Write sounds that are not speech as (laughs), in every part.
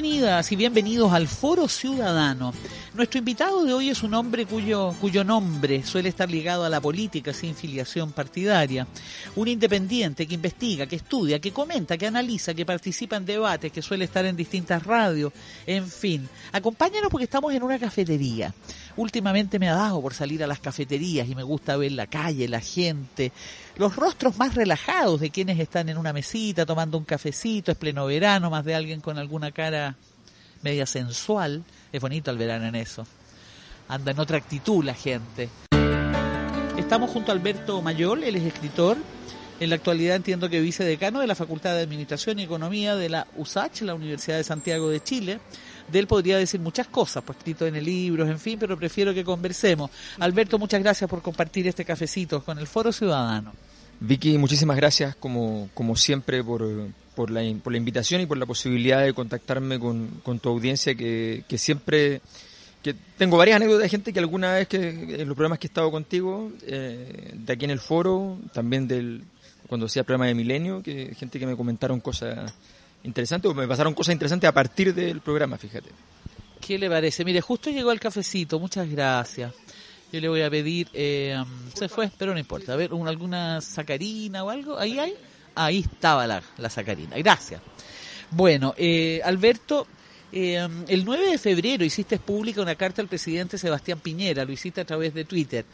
Bienvenidas y bienvenidos al Foro Ciudadano. Nuestro invitado de hoy es un hombre cuyo, cuyo nombre suele estar ligado a la política sin filiación partidaria. Un independiente que investiga, que estudia, que comenta, que analiza, que participa en debates, que suele estar en distintas radios. En fin, acompáñanos porque estamos en una cafetería. Últimamente me ha dado por salir a las cafeterías y me gusta ver la calle, la gente, los rostros más relajados de quienes están en una mesita tomando un cafecito, es pleno verano, más de alguien con alguna cara media sensual. Es bonito el verano en eso. Anda en otra actitud la gente. Estamos junto a Alberto Mayol, él es escritor. En la actualidad entiendo que vicedecano de la Facultad de Administración y Economía de la USACH, la Universidad de Santiago de Chile. De él podría decir muchas cosas, pues escrito en el libro, en fin, pero prefiero que conversemos. Alberto, muchas gracias por compartir este cafecito con el Foro Ciudadano. Vicky, muchísimas gracias como, como siempre por, por, la, por la invitación y por la posibilidad de contactarme con, con tu audiencia que, que siempre que tengo varias anécdotas de gente que alguna vez que en los programas que he estado contigo, eh, de aquí en el foro, también del cuando hacía el programa de Milenio, que gente que me comentaron cosas interesantes o me pasaron cosas interesantes a partir del programa, fíjate. ¿Qué le parece? Mire, justo llegó el cafecito, muchas gracias. Yo le voy a pedir, eh, se fue, pero no importa. A ver, alguna sacarina o algo, ¿ahí hay? Ahí estaba la, la sacarina, gracias. Bueno, eh, Alberto, eh, el 9 de febrero hiciste pública una carta al presidente Sebastián Piñera, lo hiciste a través de Twitter,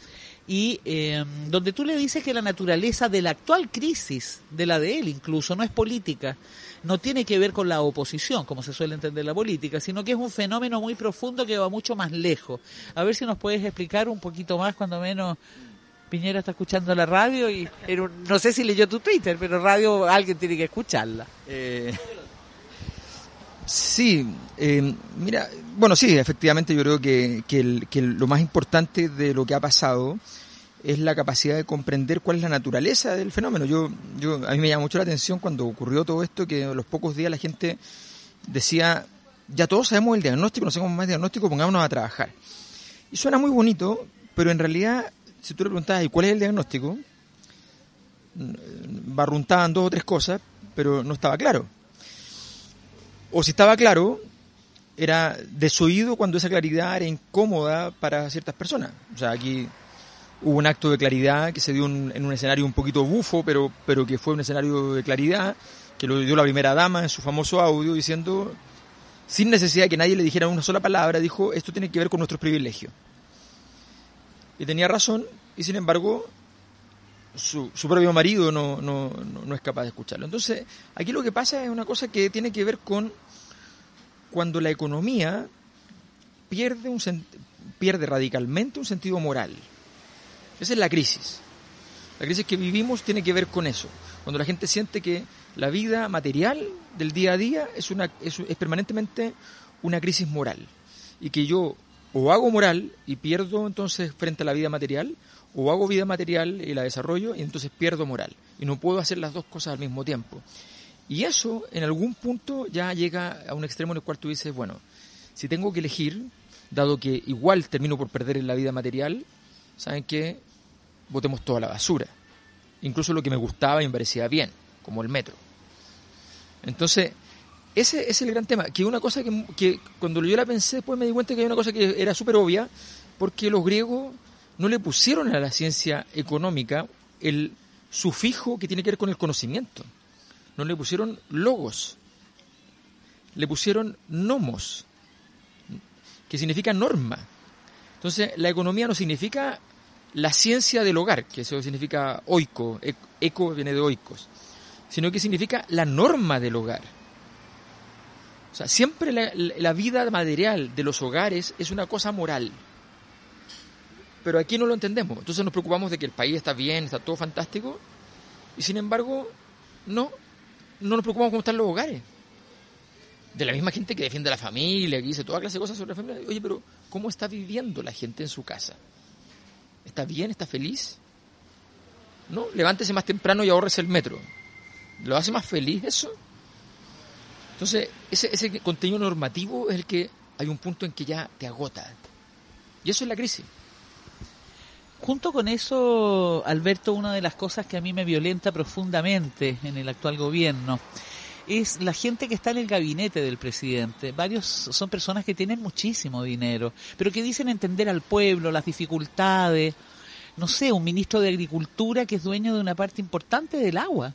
y eh, donde tú le dices que la naturaleza de la actual crisis, de la de él incluso, no es política, no tiene que ver con la oposición, como se suele entender la política, sino que es un fenómeno muy profundo que va mucho más lejos. A ver si nos puedes explicar un poquito más, cuando menos Piñera está escuchando la radio y no sé si leyó tu Twitter, pero radio alguien tiene que escucharla. Eh, sí, eh, mira, bueno, sí, efectivamente yo creo que, que lo más importante de lo que ha pasado es la capacidad de comprender cuál es la naturaleza del fenómeno. Yo, yo, a mí me llama mucho la atención cuando ocurrió todo esto, que a los pocos días la gente decía, ya todos sabemos el diagnóstico, no sabemos más diagnóstico, pongámonos a trabajar. Y suena muy bonito, pero en realidad, si tú le preguntabas, ¿y cuál es el diagnóstico? Barruntaban dos o tres cosas, pero no estaba claro. O si estaba claro, era desoído cuando esa claridad era incómoda para ciertas personas. O sea, aquí hubo un acto de claridad que se dio en un escenario un poquito bufo, pero, pero que fue un escenario de claridad, que lo dio la primera dama en su famoso audio diciendo, sin necesidad de que nadie le dijera una sola palabra, dijo, esto tiene que ver con nuestros privilegios. Y tenía razón, y sin embargo, su, su propio marido no, no, no, es capaz de escucharlo. Entonces, aquí lo que pasa es una cosa que tiene que ver con cuando la economía pierde, un, pierde radicalmente un sentido moral. Esa es la crisis. La crisis que vivimos tiene que ver con eso. Cuando la gente siente que la vida material del día a día es, una, es, permanentemente una crisis moral. Y que yo o hago moral y pierdo entonces frente a la vida material, o hago vida material y la desarrollo y entonces pierdo moral. Y no puedo hacer las dos cosas al mismo tiempo. Y eso en algún punto ya llega a un extremo en el cual tú dices, bueno, si tengo que elegir, dado que igual termino por perder en la vida material, ¿saben qué? Votemos toda la basura. Incluso lo que me gustaba y me parecía bien, como el metro. Entonces, ese es el gran tema. Que una cosa que, cuando yo la pensé, después me di cuenta que hay una cosa que era súper obvia, porque los griegos no le pusieron a la ciencia económica el sufijo que tiene que ver con el conocimiento. No le pusieron logos. Le pusieron nomos, que significa norma. Entonces, la economía no significa la ciencia del hogar, que eso significa oico, eco viene de oikos, sino que significa la norma del hogar. O sea, siempre la, vida material de los hogares es una cosa moral. Pero aquí no lo entendemos. Entonces nos preocupamos de que el país está bien, está todo fantástico, y sin embargo, no, no nos preocupamos cómo están los hogares. de la misma gente que defiende a la familia, que dice toda clase de cosas sobre la familia. Oye, pero ¿cómo está viviendo la gente en su casa? ¿Está bien? ¿Está feliz? No, levántese más temprano y ahorrese el metro. ¿Lo hace más feliz eso? Entonces, ese, ese contenido normativo es el que hay un punto en que ya te agota. Y eso es la crisis. Junto con eso, Alberto, una de las cosas que a mí me violenta profundamente en el actual gobierno es la gente que está en el gabinete del presidente. Varios son personas que tienen muchísimo dinero, pero que dicen entender al pueblo, las dificultades. No sé, un ministro de Agricultura que es dueño de una parte importante del agua.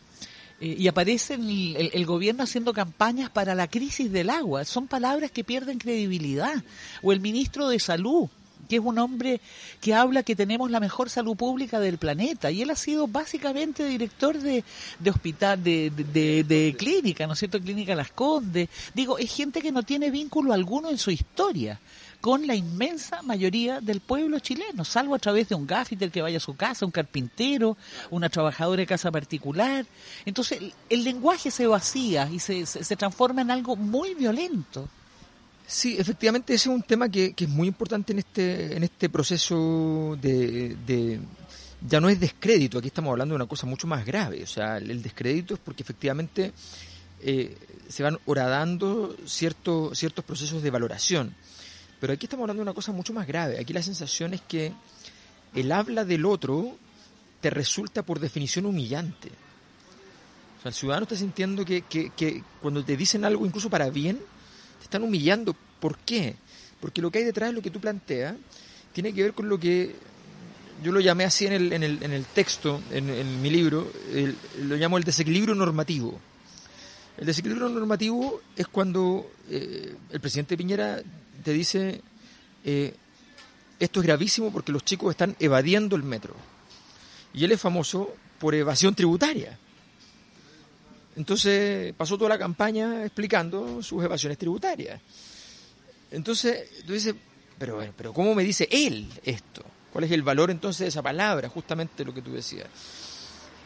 Eh, y aparece el, el, gobierno haciendo campañas para la crisis del agua. Son palabras que pierden credibilidad. O el ministro de Salud, que es un hombre que habla que tenemos la mejor salud pública del planeta y él ha sido básicamente director de, de hospital, de, de, de, clínica, ¿no es cierto? Clínica Las Condes. Digo, es gente que no tiene vínculo alguno en su historia con la inmensa mayoría del pueblo chileno, salvo a través de un gaffiter que vaya a su casa, un carpintero, una trabajadora de casa particular. Entonces, el, lenguaje se vacía y se, se, transforma en algo muy violento. Sí, efectivamente ese es un tema que, que, es muy importante en este, en este proceso de, de, ya no es descrédito, aquí estamos hablando de una cosa mucho más grave, o sea, el descrédito es porque efectivamente eh, se van horadando ciertos ciertos procesos de valoración, pero aquí estamos hablando de una cosa mucho más grave, aquí la sensación es que el habla del otro te resulta por definición humillante. O sea, el ciudadano está sintiendo que, que, que cuando te dicen algo incluso para bien, te están humillando. ¿Por qué? Porque lo que hay detrás de lo que tú planteas tiene que ver con lo que yo lo llamé así en el, en el, en el texto, en, mi libro, lo llamo el desequilibrio normativo. El desequilibrio normativo es cuando eh, el presidente Piñera te dice, eh, esto es gravísimo porque los chicos están evadiendo el metro. Y él es famoso por evasión tributaria. Entonces pasó toda la campaña explicando sus evasiones tributarias. Entonces tú dices, pero, pero ¿cómo me dice él esto? ¿Cuál es el valor entonces de esa palabra? Justamente lo que tú decías.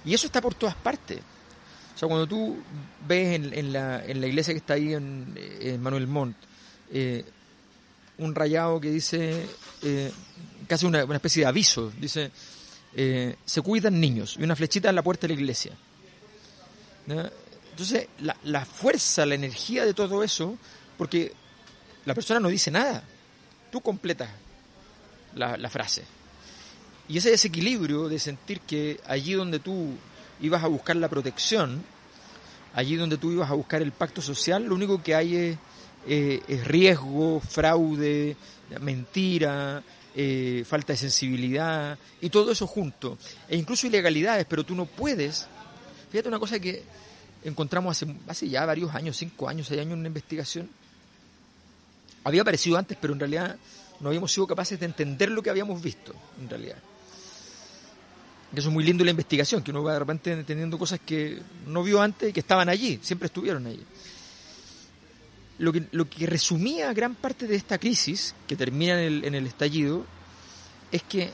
Y eso está por todas partes. O sea, cuando tú ves en, la, en la, iglesia que está ahí en, en Manuel Montt, eh, un rayado que dice, eh, casi una, una, especie de aviso, dice, eh, se cuidan niños, y una flechita en la puerta de la iglesia. Entonces, la, la, fuerza, la energía de todo eso, porque la persona no dice nada, tú completas la, la frase. Y ese desequilibrio de sentir que allí donde tú ibas a buscar la protección, allí donde tú ibas a buscar el pacto social, lo único que hay es, eh, es riesgo, fraude, mentira, eh, falta de sensibilidad y todo eso junto. E incluso ilegalidades, pero tú no puedes. Fíjate una cosa que encontramos hace, hace ya varios años, cinco años, seis años, en una investigación. Había aparecido antes, pero en realidad no habíamos sido capaces de entender lo que habíamos visto, en realidad. Eso es muy lindo la investigación, que uno va de repente entendiendo cosas que no vio antes y que estaban allí, siempre estuvieron allí. Lo que, lo que resumía gran parte de esta crisis, que termina en el, en el estallido, es que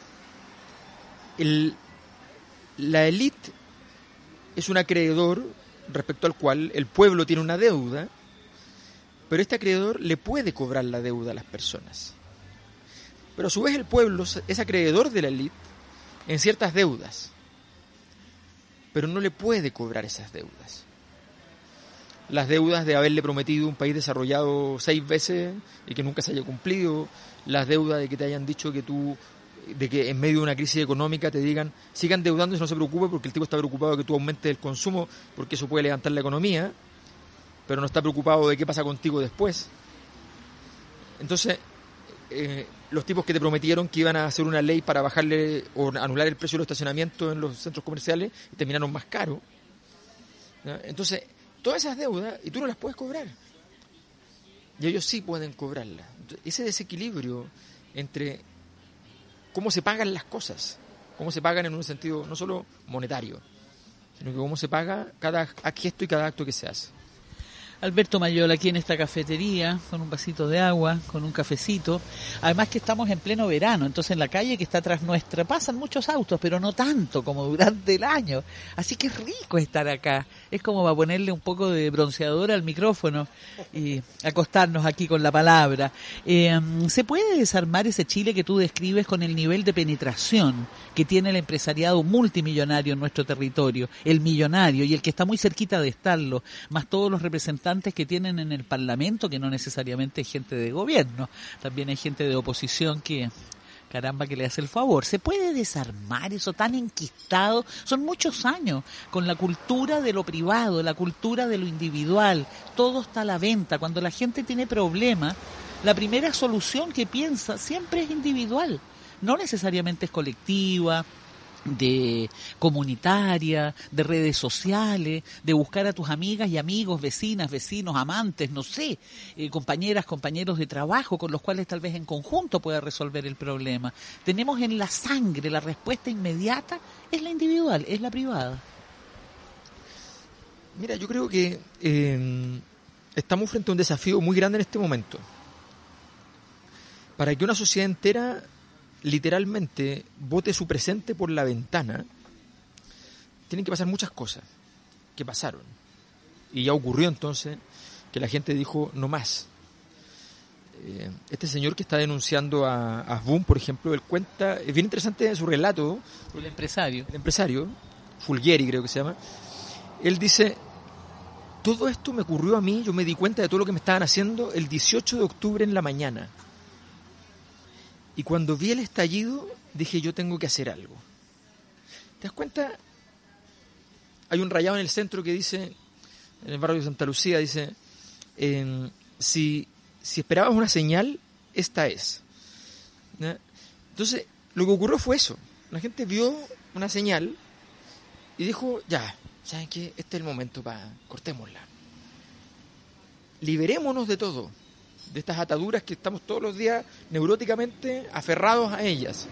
la élite es un acreedor respecto al cual el pueblo tiene una deuda, pero este acreedor le puede cobrar la deuda a las personas. Pero a su vez el pueblo es acreedor de la élite en ciertas deudas, pero no le puede cobrar esas deudas. Las deudas de haberle prometido un país desarrollado seis veces y que nunca se haya cumplido, las deudas de que te hayan dicho que tú, de que en medio de una crisis económica te digan, sigan deudando no se preocupe porque el tipo está preocupado de que tú aumentes el consumo porque eso puede levantar la economía, pero no está preocupado de qué pasa contigo después. Entonces, eh, los tipos que te prometieron que iban a hacer una ley para bajarle o anular el precio del estacionamiento en los centros comerciales y terminaron más caro. Entonces, todas esas deudas, y tú no las puedes cobrar. Y ellos sí pueden cobrarlas. ese desequilibrio entre cómo se pagan las cosas, cómo se pagan en un sentido no solo monetario, sino que cómo se paga cada gesto y cada acto que se hace. Alberto Mayola aquí en esta cafetería, con un vasito de agua, con un cafecito. Además que estamos en pleno verano, entonces en la calle que está atrás nuestra pasan muchos autos, pero no tanto como durante el año. Así que es rico estar acá. Es como para ponerle un poco de bronceador al micrófono y acostarnos aquí con la palabra. Eh, ¿Se puede desarmar ese Chile que tú describes con el nivel de penetración que tiene el empresariado multimillonario en nuestro territorio? El millonario y el que está muy cerquita de estarlo, más todos los representantes que tienen en el Parlamento, que no necesariamente es gente de gobierno, también hay gente de oposición que, caramba, que le hace el favor. ¿Se puede desarmar eso tan enquistado? Son muchos años con la cultura de lo privado, la cultura de lo individual. Todo está a la venta. Cuando la gente tiene problemas, la primera solución que piensa siempre es individual. No necesariamente es colectiva, de comunitaria, de redes sociales, de buscar a tus amigas y amigos, vecinas, vecinos, amantes, no sé, eh, compañeras, compañeros de trabajo con los cuales tal vez en conjunto pueda resolver el problema. Tenemos en la sangre la respuesta inmediata, es la individual, es la privada. Mira, yo creo que em, estamos frente a un desafío muy grande en este momento. Para que una sociedad entera literalmente bote su presente por la ventana, tienen que pasar muchas cosas que pasaron. Y ya ocurrió entonces que la gente dijo no más. Eh, este señor que está denunciando a, a Boom, por ejemplo, él cuenta, es bien interesante su relato. El empresario. El empresario, Fulgieri creo que se llama. Él dice, todo esto me ocurrió a mí, yo me di cuenta de todo lo que me estaban haciendo el 18 de octubre en la mañana. Y cuando vi el estallido, dije, yo tengo que hacer algo. ¿Te das cuenta? Hay un rayado en el centro que dice, en el barrio de Santa Lucía, dice, si, si esperabas una señal, esta es. Entonces, lo que ocurrió fue eso. La gente vio una señal y dijo, ya, ¿saben qué? Este es el momento para cortémosla. Liberémonos de todo de estas ataduras que estamos todos los días neuróticamente aferrados a ellas.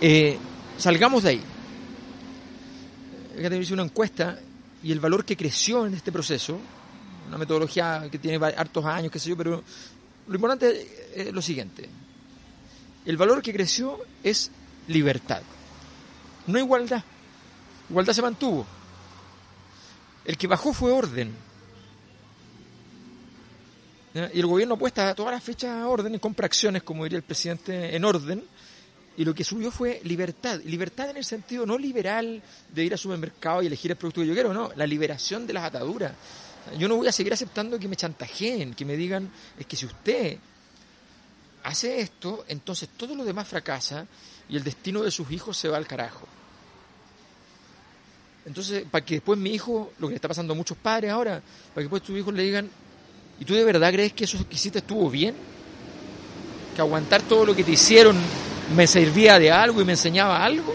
Eh, salgamos de ahí. Hice una encuesta y el valor que creció en este proceso, una metodología que tiene hartos años, qué sé yo, pero lo importante es lo siguiente. El valor que creció es libertad, no igualdad. Igualdad se mantuvo. El que bajó fue orden y el gobierno apuesta todas las fechas a orden, compra acciones, como diría el presidente, en orden. Y lo que subió fue libertad. Libertad en el sentido no liberal de ir al supermercado y elegir el producto que yo quiero, no. La liberación de las ataduras. Yo no voy a seguir aceptando que me chantajeen, que me digan, es que si usted hace esto, entonces todo lo demás fracasa y el destino de sus hijos se va al carajo. Entonces, para que después mi hijo, lo que le está pasando a muchos padres ahora, para que después tus hijos le digan, ¿Y tú de verdad crees que eso que hiciste estuvo bien? ¿Que aguantar todo lo que te hicieron me servía de algo y me enseñaba algo?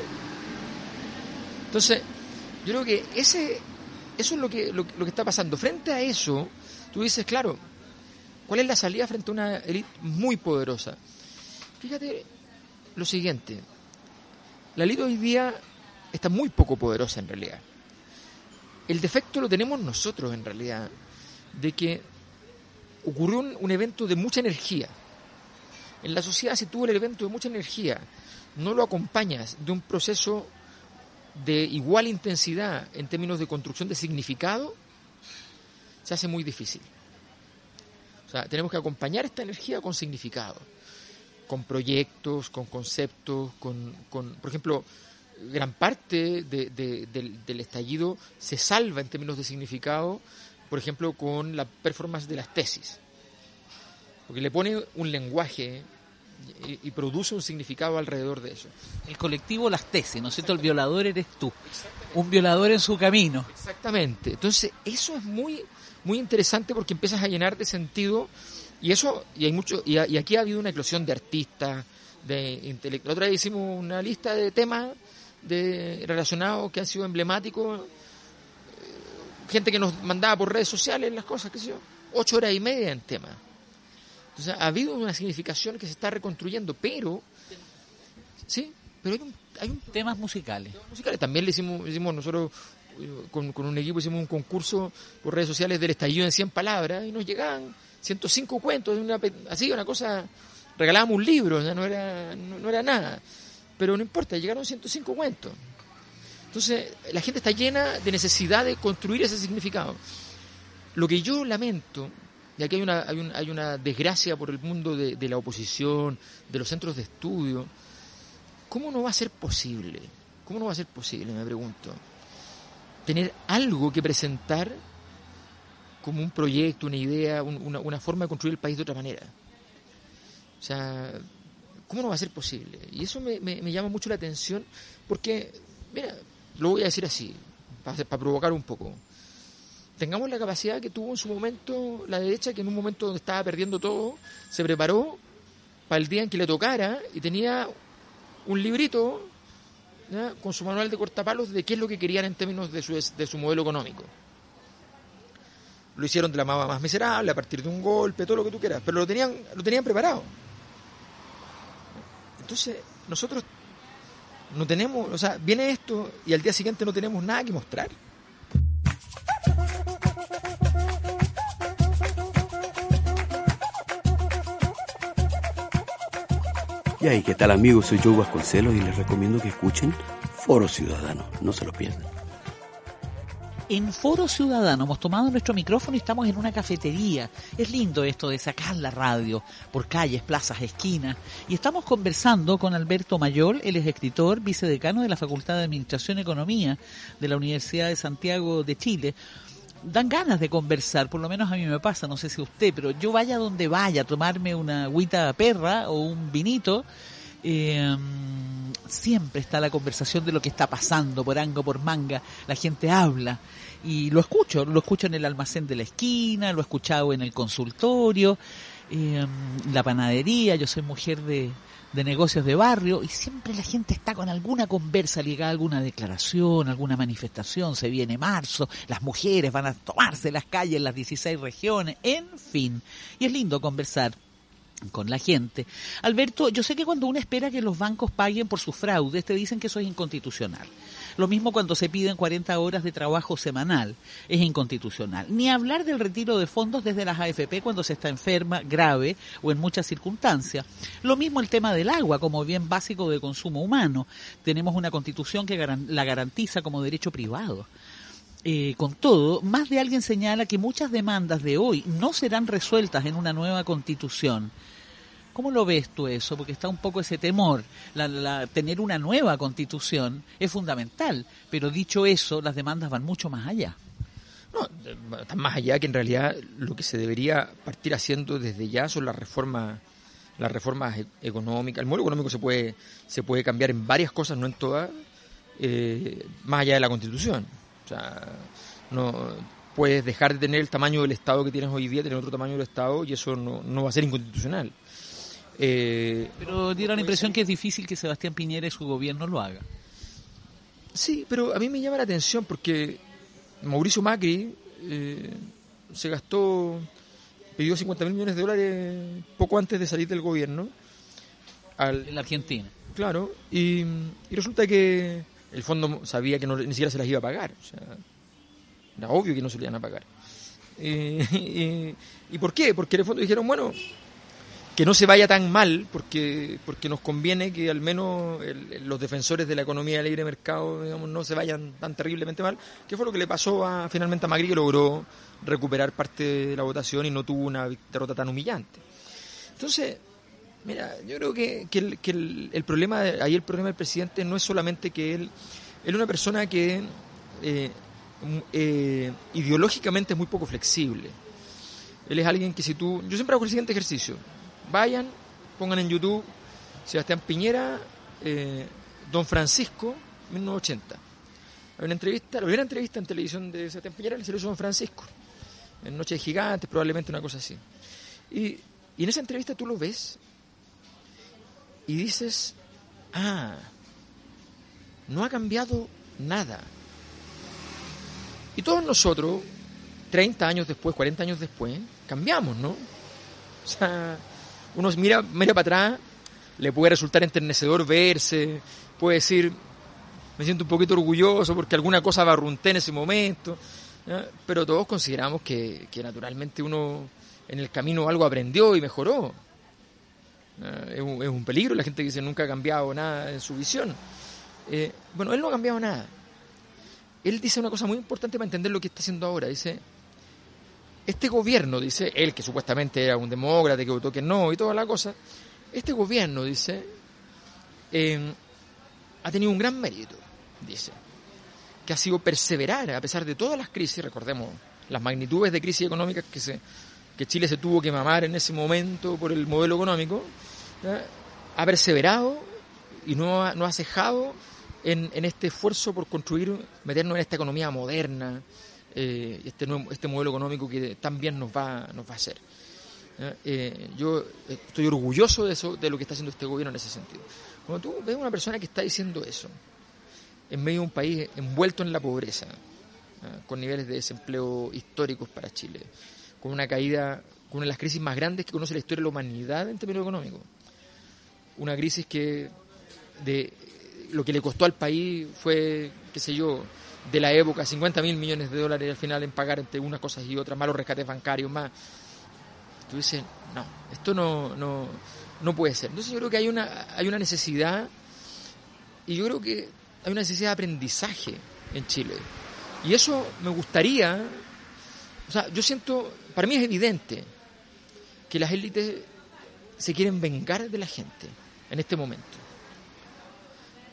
Entonces, yo creo que ese, eso es lo que, lo, que está pasando. Frente a eso, tú dices, claro, ¿cuál es la salida frente a una élite muy poderosa? Fíjate lo siguiente, la élite hoy día está muy poco poderosa en realidad. El defecto lo tenemos nosotros en realidad, de que ocurrió un, evento de mucha energía. En la sociedad se tuvo el evento de mucha energía. No lo acompañas de un proceso de igual intensidad en términos de construcción de significado, se hace muy difícil. O sea, tenemos que acompañar esta energía con significado, con proyectos, con conceptos, con, por ejemplo, gran parte del, del, estallido se salva en términos de significado por ejemplo, con la performance de las tesis. Porque le pone un lenguaje y, produce un significado alrededor de eso. El colectivo Las Tesis, ¿no es cierto? El violador eres tú. Un violador en su camino. Exactamente. Entonces, eso es muy, muy interesante porque empiezas a llenar de sentido y eso, y hay mucho, y, aquí ha habido una eclosión de artistas, de intelectuales. Otra vez hicimos una lista de temas de, relacionados que han sido emblemáticos gente que nos mandaba por redes sociales las cosas, qué sé yo, ocho horas y media en tema. Entonces ha habido una significación que se está reconstruyendo, pero sí, pero hay un, hay un temas musicales. musicales. También le hicimos, hicimos nosotros con, un equipo hicimos un concurso por redes sociales del estallido en 100 palabras y nos llegaban 105 cuentos, una, así, una cosa, regalábamos un libro, no, era, no, era nada, pero no importa, llegaron 105 cuentos. Entonces, la gente está llena de necesidad de construir ese significado. Lo que yo lamento, y aquí hay una, hay, una desgracia por el mundo de, de la oposición, de los centros de estudio, ¿cómo no va a ser posible? ¿Cómo no va a ser posible, me pregunto? Tener algo que presentar como un proyecto, una idea, una, forma de construir el país de otra manera. O sea, ¿cómo no va a ser posible? Y eso me, llama mucho la atención porque, mira, lo voy a decir así, para, provocar un poco. Tengamos la capacidad que tuvo en su momento la derecha, que en un momento donde estaba perdiendo todo, se preparó para el día en que le tocara y tenía un librito con su manual de cortapalos de qué es lo que querían en términos de su, de su modelo económico. Lo hicieron de la manera más miserable, a partir de un golpe, todo lo que tú quieras, pero lo tenían, lo tenían preparado. Entonces, nosotros no tenemos, o sea, viene esto y al día siguiente no tenemos nada que mostrar. Y ahí, ¿qué tal amigos? Soy Joe Vasconcelos y les recomiendo que escuchen Foro Ciudadano. No se lo pierdan. En Foro Ciudadano hemos tomado nuestro micrófono y estamos en una cafetería. Es lindo esto de sacar la radio por calles, plazas, esquinas. Y estamos conversando con Alberto Mayol, él es escritor, vicedecano de la Facultad de Administración y Economía de la Universidad de Santiago de Chile dan ganas de conversar, por lo menos a mí me pasa, no sé si usted, pero yo vaya donde vaya, a tomarme una agüita perra o un vinito, em, siempre está la conversación de lo que está pasando por ango, por manga, la gente habla y lo escucho, lo escucho en el almacén de la esquina, lo he escuchado en el consultorio, em, la panadería, yo soy mujer de, de negocios de barrio y siempre la gente está con alguna conversa ligada a alguna declaración, alguna manifestación, se viene marzo, las mujeres van a tomarse las calles en las 16 regiones, en fin. Y es lindo conversar con la gente. Alberto, yo sé que cuando uno espera que los bancos paguen por sus fraudes, te dicen que eso es inconstitucional. Lo mismo cuando se piden 40 horas de trabajo semanal, es inconstitucional. Ni hablar del retiro de fondos desde las AFP cuando se está enferma, grave o en muchas circunstancias. Lo mismo el tema del agua como bien básico de consumo humano. Tenemos una constitución que la garantiza como derecho privado. Eh, con todo, más de alguien señala que muchas demandas de hoy no serán resueltas en una nueva constitución ¿Cómo lo ves tú eso? Porque está un poco ese temor. La, tener una nueva constitución es fundamental, pero dicho eso, las demandas van mucho más allá. No, están más allá que en realidad lo que se debería partir haciendo desde ya son las reformas las reformas e, económicas. El modelo económico se puede, se puede cambiar en varias cosas, no en todas, eh, más allá de la constitución. O sea, no puedes dejar de tener el tamaño del Estado que tienes hoy día, tener otro tamaño del Estado y eso no va a ser inconstitucional. Eh, pero diera la impresión que es difícil que Sebastián Piñera y su gobierno lo haga. Sí, pero a mí me llama la atención porque Mauricio Macri eh, se gastó, pidió 50 mil millones de dólares poco antes de salir del gobierno. Al, en la Argentina. Claro, y, resulta que el fondo sabía que no, ni siquiera se las iba a pagar. O sea, era obvio que no se le iban a pagar. (laughs) y, ¿Y por qué? Porque en el fondo dijeron, bueno, que no se vaya tan mal, porque, porque nos conviene que al menos los defensores de la economía de libre mercado digamos, no se vayan tan terriblemente mal, que fue lo que le pasó a, finalmente a Magri, que logró recuperar parte de la votación y no tuvo una derrota tan humillante. Entonces, mira, yo creo que, el, problema, ahí el problema del presidente no es solamente que él, él es una persona que eh, eh, ideológicamente es muy poco flexible. Él es alguien que si tú, yo siempre hago el siguiente ejercicio, Vayan, pongan en YouTube Sebastián Piñera, eh, Don Francisco, 1980. Hay una entrevista, la primera entrevista en televisión de Sebastián Piñera lo hizo Don Francisco. En Noche de Gigantes, probablemente una cosa así. Y, y en esa entrevista tú lo ves y dices, ah, no ha cambiado nada. Y todos nosotros, 30 años después, 40 años después, cambiamos, ¿no? O sea, uno mira, mira para atrás, le puede resultar enternecedor verse, puede decir, me siento un poquito orgulloso porque alguna cosa barrunté en ese momento, pero todos consideramos que, que, naturalmente uno en el camino algo aprendió y mejoró. Es un, peligro la gente que dice nunca ha cambiado nada en su visión. Eh, bueno, él no ha cambiado nada. Él dice una cosa muy importante para entender lo que está haciendo ahora. Dice, este gobierno, dice, él que supuestamente era un demócrata, que votó que no y toda la cosa, este gobierno, dice, eh, ha tenido un gran mérito, dice, que ha sido perseverar a pesar de todas las crisis, recordemos las magnitudes de crisis económicas que, se, que Chile se tuvo que mamar en ese momento por el modelo económico, ha perseverado y no ha, no ha cejado en, en, este esfuerzo por construir, meternos en esta economía moderna, eh, este, nuevo, este modelo económico que también nos va, nos va a hacer. Eh, yo estoy orgulloso de eso, de lo que está haciendo este gobierno en ese sentido. Cuando tú ves una persona que está diciendo eso, en medio de un país envuelto en la pobreza, con niveles de desempleo históricos para Chile, con una caída, con una de las crisis más grandes que conoce la historia de la humanidad en términos económicos, una crisis que de lo que le costó al país fue, qué sé yo, de la época, 50 mil millones de dólares al final en pagar entre unas cosas y otras, malos rescates bancarios, más. Tú dices, no, esto no, no, no puede ser. Entonces yo creo que hay una, hay una necesidad, y yo creo que hay una necesidad de aprendizaje en Chile. Y eso me gustaría, o sea, yo siento, para mí es evidente que las élites se quieren vengar de la gente en este momento.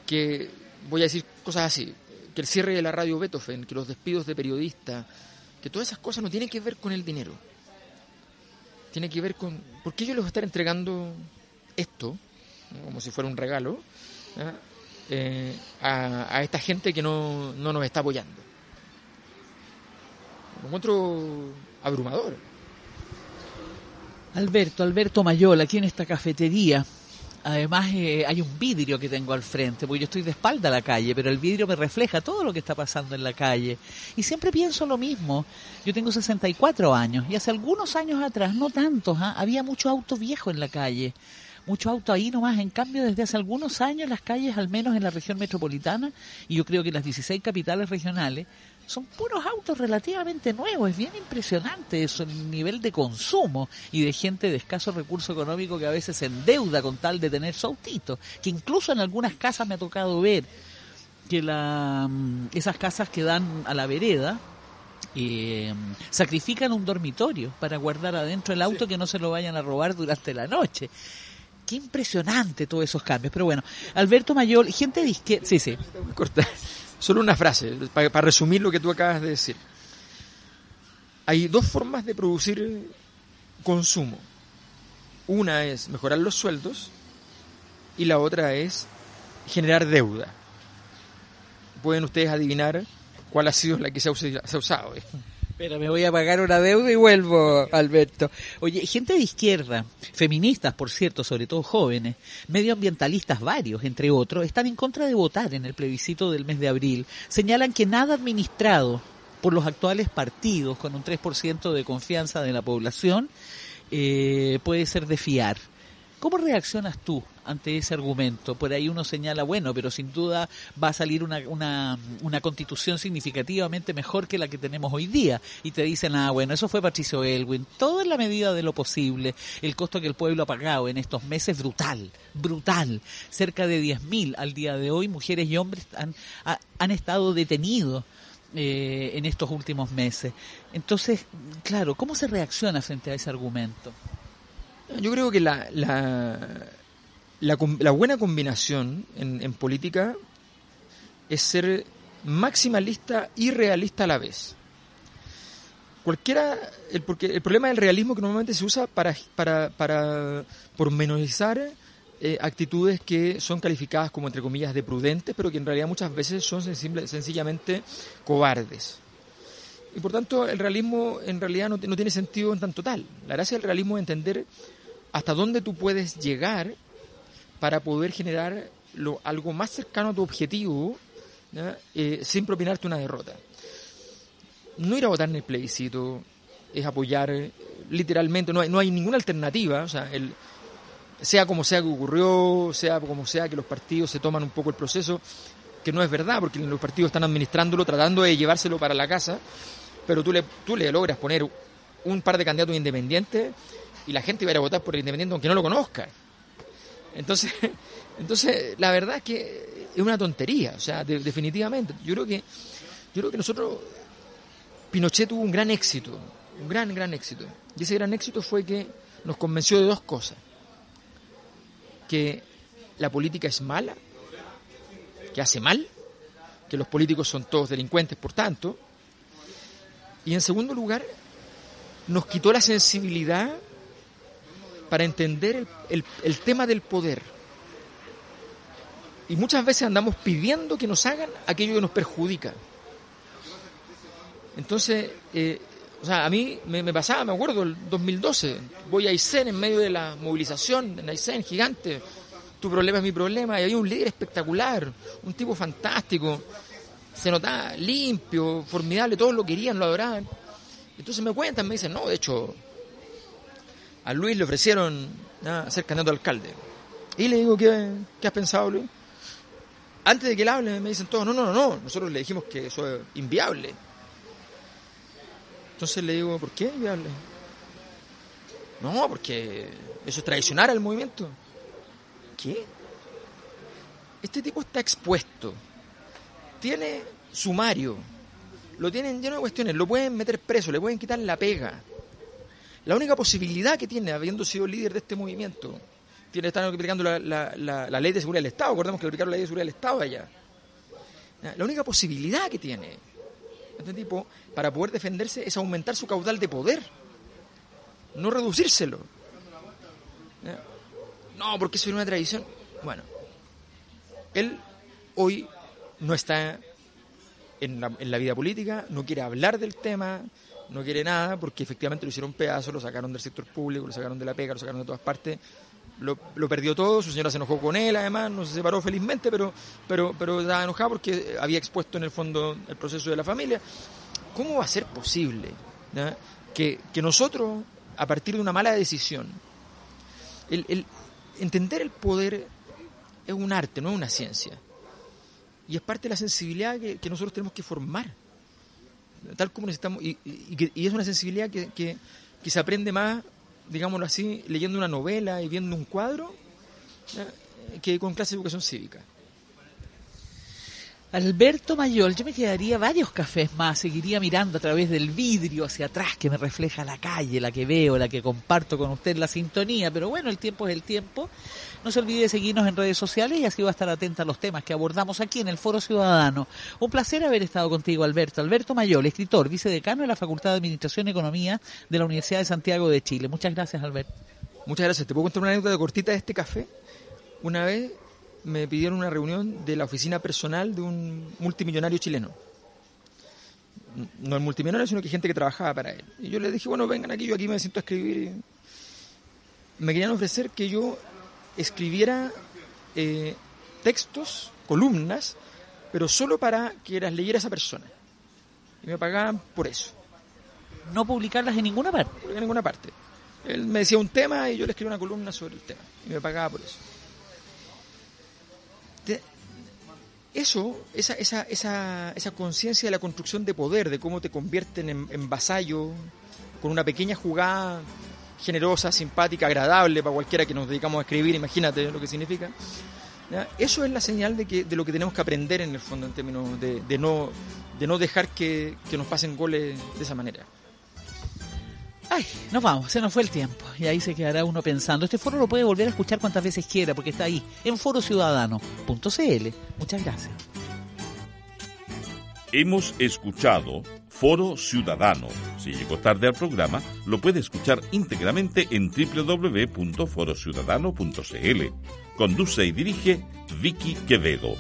Que, voy a decir cosas así, que el cierre de la radio Beethoven, que los despidos de periodistas, que todas esas cosas no tienen que ver con el dinero. Tiene que ver con... ¿Por qué yo les voy a estar entregando esto, como si fuera un regalo, eh, a, esta gente que no, no nos está apoyando? Lo encuentro abrumador. Alberto, Alberto Mayol, aquí en esta cafetería. Además eh, hay un vidrio que tengo al frente, porque yo estoy de espalda a la calle, pero el vidrio me refleja todo lo que está pasando en la calle. Y siempre pienso lo mismo. Yo tengo 64 años y hace algunos años atrás, no tantos, ¿ah? había mucho auto viejo en la calle. Mucho auto ahí nomás. En cambio, desde hace algunos años las calles, al menos en la región metropolitana, y yo creo que en las 16 capitales regionales, son puros autos relativamente nuevos. Es bien impresionante eso, el nivel de consumo y de gente de escaso recurso económico que a veces se endeuda con tal de tener su autito. Que incluso en algunas casas me ha tocado ver que la, esas casas que dan a la vereda, eh, sacrifican un dormitorio para guardar adentro el auto que no se lo vayan a robar durante la noche. Qué impresionante todos esos cambios. Pero bueno, Alberto Mayor, gente disque... Sí, sí. Solo una frase, para, para resumir lo que tú acabas de decir. Hay dos formas de producir consumo. Una es mejorar los sueldos y la otra es generar deuda. Pueden ustedes adivinar cuál ha sido la que se ha usado. Pero me voy a pagar una deuda y vuelvo, Alberto. Oye, gente de izquierda, feministas, por cierto, sobre todo jóvenes, medioambientalistas varios, entre otros, están en contra de votar en el plebiscito del mes de abril. Señalan que nada administrado por los actuales partidos, con un 3% de confianza de la población, eh, puede ser de fiar. ¿Cómo reaccionas tú ante ese argumento? Por ahí uno señala, bueno, pero sin duda va a salir una, una, una, constitución significativamente mejor que la que tenemos hoy día. Y te dicen, ah, bueno, eso fue Patricio Elwin. Todo en la medida de lo posible. El costo que el pueblo ha pagado en estos meses, brutal, brutal. Cerca de 10.000 al día de hoy, mujeres y hombres han, han estado detenidos. Eh, en estos últimos meses. Entonces, claro, ¿cómo se reacciona frente a ese argumento? Yo creo que la, la, la, la buena combinación en, en, política es ser maximalista y realista a la vez. Cualquiera, el, porque el problema del realismo que normalmente se usa para, para, para pormenorizar eh, actitudes que son calificadas como, entre comillas, de prudentes, pero que en realidad muchas veces son sencillamente cobardes. Y por tanto, el realismo en realidad no, no, tiene sentido en tanto tal. La gracia del realismo es entender hasta dónde tú puedes llegar para poder generar lo, algo más cercano a tu objetivo eh, sin propinarte una derrota. No ir a votar en el plebiscito es apoyar literalmente, no hay, no hay ninguna alternativa, o sea, el, sea como sea que ocurrió, sea como sea que los partidos se toman un poco el proceso, que no es verdad, porque los partidos están administrándolo, tratando de llevárselo para la casa, pero tú le, tú le logras poner un par de candidatos independientes y la gente va a ir a votar por el independiente aunque no lo conozca. Entonces, (laughs) entonces la verdad es que es una tontería, o sea, definitivamente. Yo creo que yo creo que nosotros Pinochet tuvo un gran éxito, un gran gran éxito. Y ese gran éxito fue que nos convenció de dos cosas. Que la política es mala, que hace mal, que los políticos son todos delincuentes, por tanto. Y en segundo lugar, nos quitó la sensibilidad para entender el, el, tema del poder. Y muchas veces andamos pidiendo que nos hagan aquello que nos perjudica. Entonces, eh, o sea, a mí me, pasaba, me acuerdo, el 2012, voy a Aysén en medio de la movilización, en Aysén, gigante, tu problema es mi problema, y había un líder espectacular, un tipo fantástico, se notaba limpio, formidable, todos lo querían, lo adoraban. Entonces me cuentan, me dicen, no, de hecho, a Luis le ofrecieron ser candidato alcalde. Y le digo, ¿qué, ¿qué has pensado, Luis? Antes de que él hable, me dicen todos, no, no, no, no, nosotros le dijimos que eso es inviable. Entonces le digo, ¿por qué inviable? No, porque eso es traicionar al movimiento. ¿Qué? Este tipo está expuesto. Tiene sumario lo tienen lleno de cuestiones, lo pueden meter preso, le pueden quitar la pega. La única posibilidad que tiene, habiendo sido líder de este movimiento, tiene estar aplicando la, la, ley de seguridad del Estado, acordemos que aplicaron la ley de seguridad del Estado allá. La única posibilidad que tiene este tipo para poder defenderse es aumentar su caudal de poder, no reducírselo. No, porque eso es una tradición. Bueno, él hoy no está en la, vida política, no quiere hablar del tema, no quiere nada, porque efectivamente lo hicieron pedazo, lo sacaron del sector público, lo sacaron de la pega, lo sacaron de todas partes, lo, perdió todo, su señora se enojó con él, además, no se separó felizmente, pero, pero, pero estaba enojada porque había expuesto en el fondo el proceso de la familia. ¿Cómo va a ser posible que, que, nosotros, a partir de una mala decisión, entender el poder es un arte, no es una ciencia? Y es parte de la sensibilidad que, nosotros tenemos que formar. Tal como necesitamos. Y, y, es una sensibilidad que, que, se aprende más, digámoslo así, leyendo una novela y viendo un cuadro, que con clase de educación cívica. Alberto Mayol, yo me quedaría varios cafés más, seguiría mirando a través del vidrio hacia atrás que me refleja la calle, la que veo, la que comparto con usted la sintonía, pero bueno, el tiempo es el tiempo. No se olvide de seguirnos en redes sociales y así va a estar atenta a los temas que abordamos aquí en el Foro Ciudadano. Un placer haber estado contigo, Alberto. Alberto Mayol, escritor, vicedecano de la Facultad de Administración y Economía de la Universidad de Santiago de Chile. Muchas gracias, Alberto. Muchas gracias. ¿Te puedo contar una anécdota cortita de este café? Una vez me pidieron una reunión de la oficina personal de un multimillonario chileno. No el multimillonario, sino que gente que trabajaba para él. Y yo le dije, bueno, vengan aquí, yo aquí me siento a escribir. Me querían ofrecer que yo escribiera eh, textos, columnas, pero solo para que las leyera esa persona. Y me pagaban por eso. No publicarlas en ninguna parte. En ninguna parte. Él me decía un tema y yo le escribía una columna sobre el tema. Y me pagaba por eso eso, esa, esa, esa, esa conciencia de la construcción de poder, de cómo te convierten en, vasallo, con una pequeña jugada generosa, simpática, agradable para cualquiera que nos dedicamos a escribir, imagínate lo que significa. Eso es la señal de, que, de lo que tenemos que aprender en el fondo, en términos de, de no, de no dejar que, que nos pasen goles de esa manera. Ay, nos vamos, se nos fue el tiempo. Y ahí se quedará uno pensando. Este foro lo puede volver a escuchar cuantas veces quiera, porque está ahí, en forociudadano.cl. Muchas gracias. Hemos escuchado Foro Ciudadano. Si llegó tarde al programa, lo puede escuchar íntegramente en www.forociudadano.cl. Conduce y dirige Vicky Quevedo.